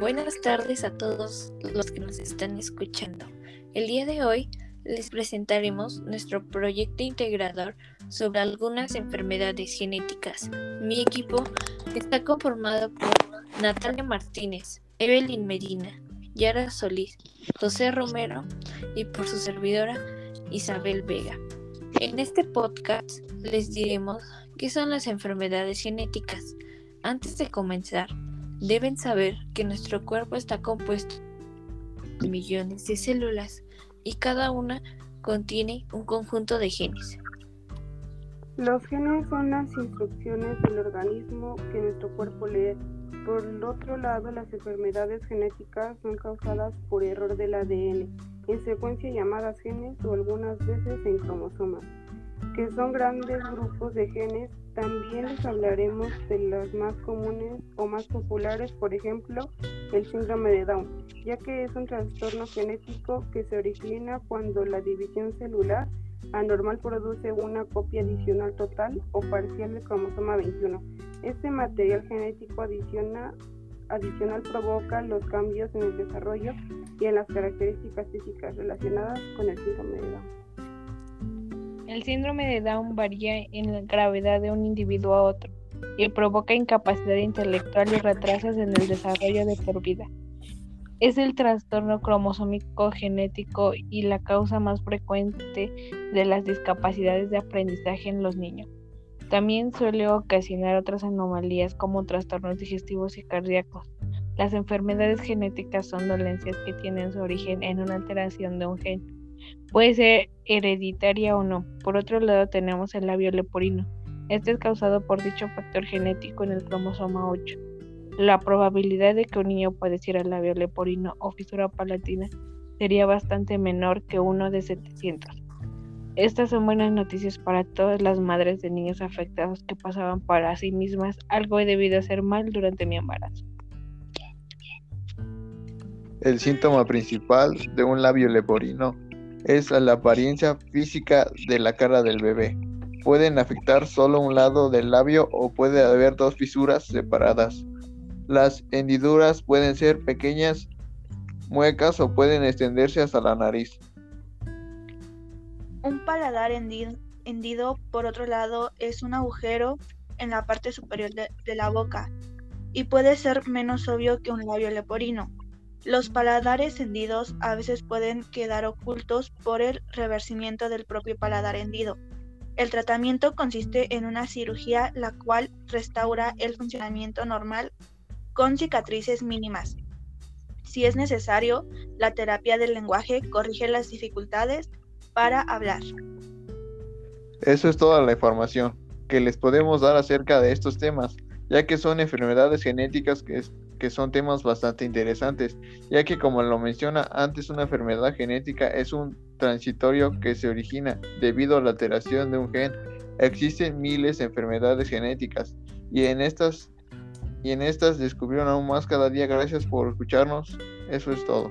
Buenas tardes a todos los que nos están escuchando. El día de hoy les presentaremos nuestro proyecto integrador sobre algunas enfermedades genéticas. Mi equipo está conformado por Natalia Martínez, Evelyn Medina, Yara Solís, José Romero y por su servidora Isabel Vega. En este podcast les diremos qué son las enfermedades genéticas. Antes de comenzar, deben saber que nuestro cuerpo está compuesto de millones de células y cada una contiene un conjunto de genes. Los genes son las instrucciones del organismo que nuestro cuerpo lee. Por otro lado, las enfermedades genéticas son causadas por error del ADN, en secuencia llamadas genes o algunas veces en cromosomas, que son grandes grupos de genes. También les hablaremos de las más comunes o más populares, por ejemplo, el síndrome de Down, ya que es un trastorno genético que se origina cuando la división celular anormal produce una copia adicional total o parcial del cromosoma 21. Este material genético adicional provoca los cambios en el desarrollo y en las características físicas relacionadas con el síndrome de Down. El síndrome de Down varía en la gravedad de un individuo a otro y provoca incapacidad intelectual y retrasos en el desarrollo de por vida. Es el trastorno cromosómico genético y la causa más frecuente de las discapacidades de aprendizaje en los niños. También suele ocasionar otras anomalías como trastornos digestivos y cardíacos. Las enfermedades genéticas son dolencias que tienen su origen en una alteración de un gen. Puede ser hereditaria o no. Por otro lado tenemos el labio leporino. Este es causado por dicho factor genético en el cromosoma 8. La probabilidad de que un niño padeciera labio leporino o fisura palatina sería bastante menor que uno de 700. Estas son buenas noticias para todas las madres de niños afectados que pasaban para sí mismas algo he debido hacer mal durante mi embarazo. El síntoma principal de un labio leporino es la apariencia física de la cara del bebé. Pueden afectar solo un lado del labio o puede haber dos fisuras separadas. Las hendiduras pueden ser pequeñas, muecas o pueden extenderse hasta la nariz. Un paladar hendido, por otro lado, es un agujero en la parte superior de la boca y puede ser menos obvio que un labio leporino. Los paladares hendidos a veces pueden quedar ocultos por el reversimiento del propio paladar hendido. El tratamiento consiste en una cirugía la cual restaura el funcionamiento normal con cicatrices mínimas. Si es necesario, la terapia del lenguaje corrige las dificultades para hablar. Eso es toda la información que les podemos dar acerca de estos temas, ya que son enfermedades genéticas que, que son temas bastante interesantes, ya que como lo menciona antes, una enfermedad genética es un transitorio que se origina debido a la alteración de un gen. Existen miles de enfermedades genéticas y en estas y en estas descubrieron aún más cada día. Gracias por escucharnos. Eso es todo.